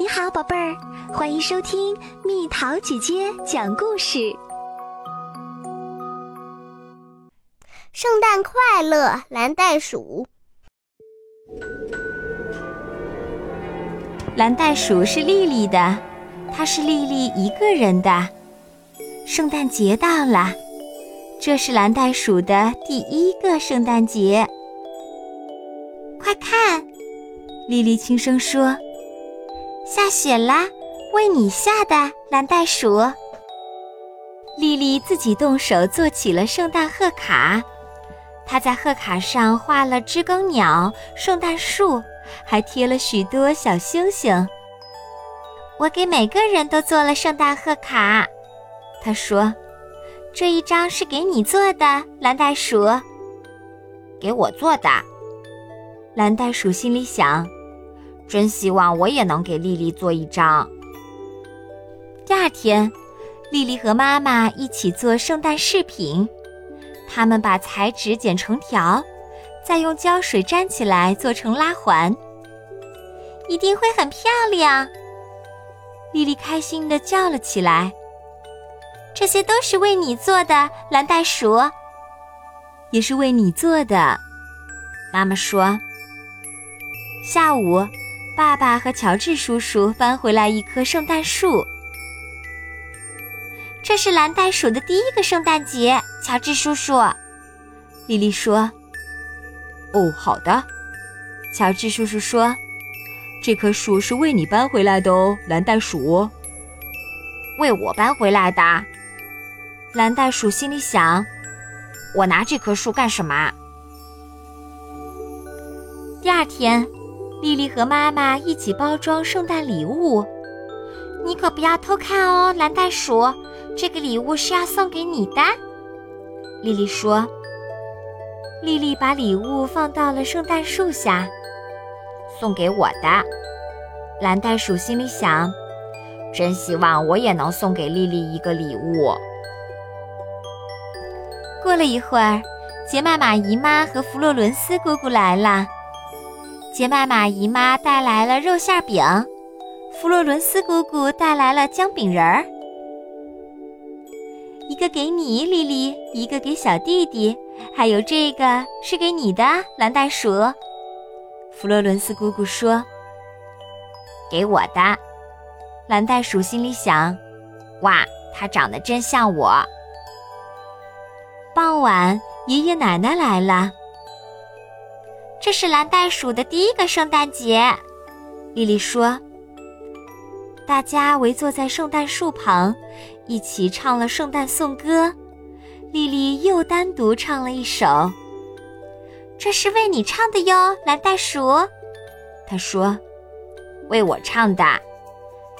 你好，宝贝儿，欢迎收听蜜桃姐姐讲故事。圣诞快乐，蓝袋鼠。蓝袋鼠是丽丽的，它是丽丽一个人的。圣诞节到了，这是蓝袋鼠的第一个圣诞节。快看，丽丽轻声说。下雪啦！为你下的蓝袋鼠。丽丽自己动手做起了圣诞贺卡，她在贺卡上画了知更鸟、圣诞树，还贴了许多小星星。我给每个人都做了圣诞贺卡，她说：“这一张是给你做的，蓝袋鼠。”给我做的，蓝袋鼠心里想。真希望我也能给丽丽做一张。第二天，丽丽和妈妈一起做圣诞饰品。他们把彩纸剪成条，再用胶水粘起来做成拉环，一定会很漂亮。丽丽开心地叫了起来：“这些都是为你做的，蓝袋鼠，也是为你做的。”妈妈说：“下午。”爸爸和乔治叔叔搬回来一棵圣诞树。这是蓝袋鼠的第一个圣诞节，乔治叔叔。丽丽说：“哦，好的。”乔治叔叔说：“这棵树是为你搬回来的哦，蓝袋鼠。”为我搬回来的。蓝袋鼠心里想：“我拿这棵树干什么？”第二天。丽丽和妈妈一起包装圣诞礼物，你可不要偷看哦，蓝袋鼠。这个礼物是要送给你的，丽丽说。丽丽把礼物放到了圣诞树下，送给我的。蓝袋鼠心里想，真希望我也能送给丽丽一个礼物。过了一会儿，杰麦玛姨妈和弗洛伦斯姑姑来了。杰麦玛姨妈带来了肉馅饼，弗洛伦斯姑姑带来了姜饼人儿。一个给你，丽丽；一个给小弟弟，还有这个是给你的，蓝袋鼠。弗洛伦斯姑姑说：“给我的。”蓝袋鼠心里想：“哇，它长得真像我。”傍晚，爷爷奶奶来了。这是蓝袋鼠的第一个圣诞节，丽丽说。大家围坐在圣诞树旁，一起唱了圣诞颂歌。丽丽又单独唱了一首。这是为你唱的哟，蓝袋鼠。她说：“为我唱的。”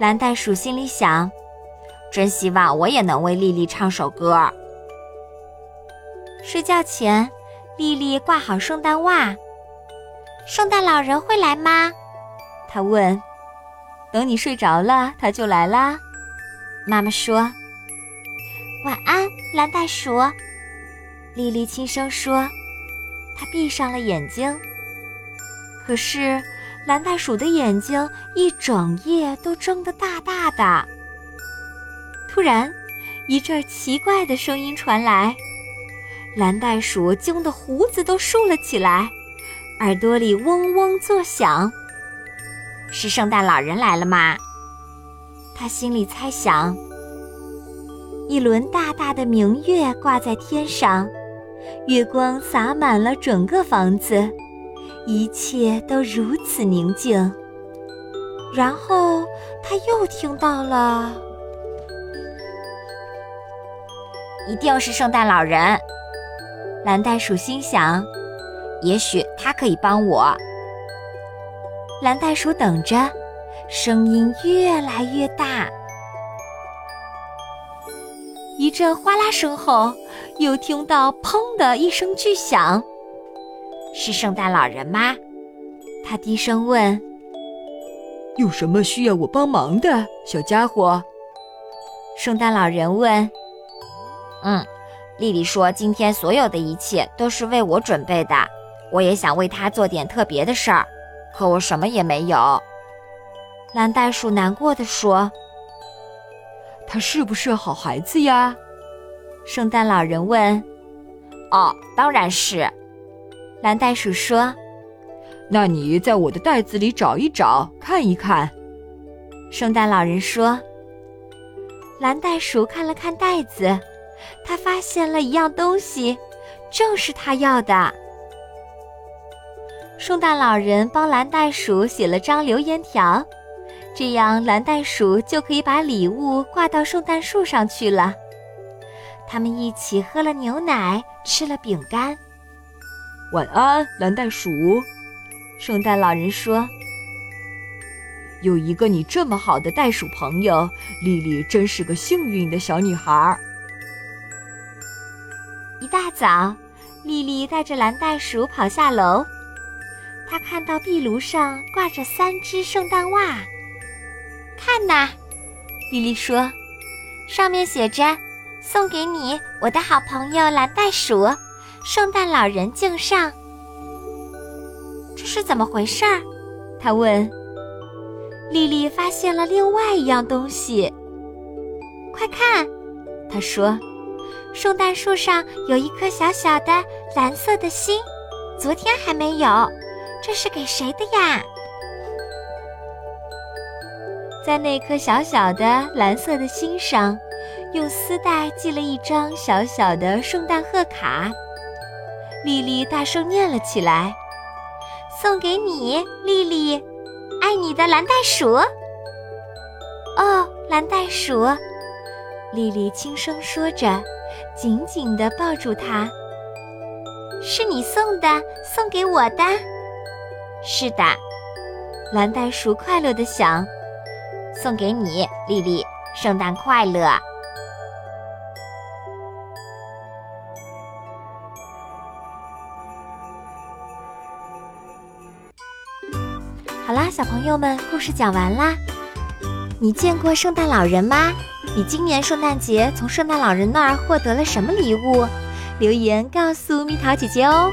蓝袋鼠心里想：“真希望我也能为丽丽唱首歌。”睡觉前，丽丽挂好圣诞袜。圣诞老人会来吗？他问。等你睡着了，他就来啦。妈妈说。晚安，蓝袋鼠。莉莉轻声说。她闭上了眼睛。可是，蓝袋鼠的眼睛一整夜都睁得大大的。突然，一阵奇怪的声音传来，蓝袋鼠惊得胡子都竖了起来。耳朵里嗡嗡作响，是圣诞老人来了吗？他心里猜想。一轮大大的明月挂在天上，月光洒满了整个房子，一切都如此宁静。然后他又听到了，一定是圣诞老人。蓝袋鼠心想。也许他可以帮我。蓝袋鼠等着，声音越来越大。一阵哗啦声后，又听到“砰”的一声巨响。是圣诞老人吗？他低声问。有什么需要我帮忙的，小家伙？圣诞老人问。嗯，丽丽说今天所有的一切都是为我准备的。我也想为他做点特别的事儿，可我什么也没有。蓝袋鼠难过的说：“他是不是好孩子呀？”圣诞老人问。“哦，当然是。”蓝袋鼠说。“那你在我的袋子里找一找，看一看。”圣诞老人说。蓝袋鼠看了看袋子，他发现了一样东西，正是他要的。圣诞老人帮蓝袋鼠写了张留言条，这样蓝袋鼠就可以把礼物挂到圣诞树上去了。他们一起喝了牛奶，吃了饼干。晚安，蓝袋鼠。圣诞老人说：“有一个你这么好的袋鼠朋友，丽丽真是个幸运的小女孩。”一大早，丽丽带着蓝袋鼠跑下楼。他看到壁炉上挂着三只圣诞袜，看呐，莉莉说，上面写着“送给你，我的好朋友蓝袋鼠，圣诞老人敬上。”这是怎么回事儿？他问。莉莉发现了另外一样东西，快看，他说，圣诞树上有一颗小小的蓝色的心，昨天还没有。这是给谁的呀？在那颗小小的蓝色的心上，用丝带系了一张小小的圣诞贺卡。丽丽大声念了起来：“送给你，丽丽，爱你的蓝袋鼠。”哦，蓝袋鼠，丽丽轻声说着，紧紧地抱住它。是你送的，送给我的。是的，蓝袋鼠快乐地想：“送给你，丽丽，圣诞快乐！”好啦，小朋友们，故事讲完啦。你见过圣诞老人吗？你今年圣诞节从圣诞老人那儿获得了什么礼物？留言告诉蜜桃姐姐哦。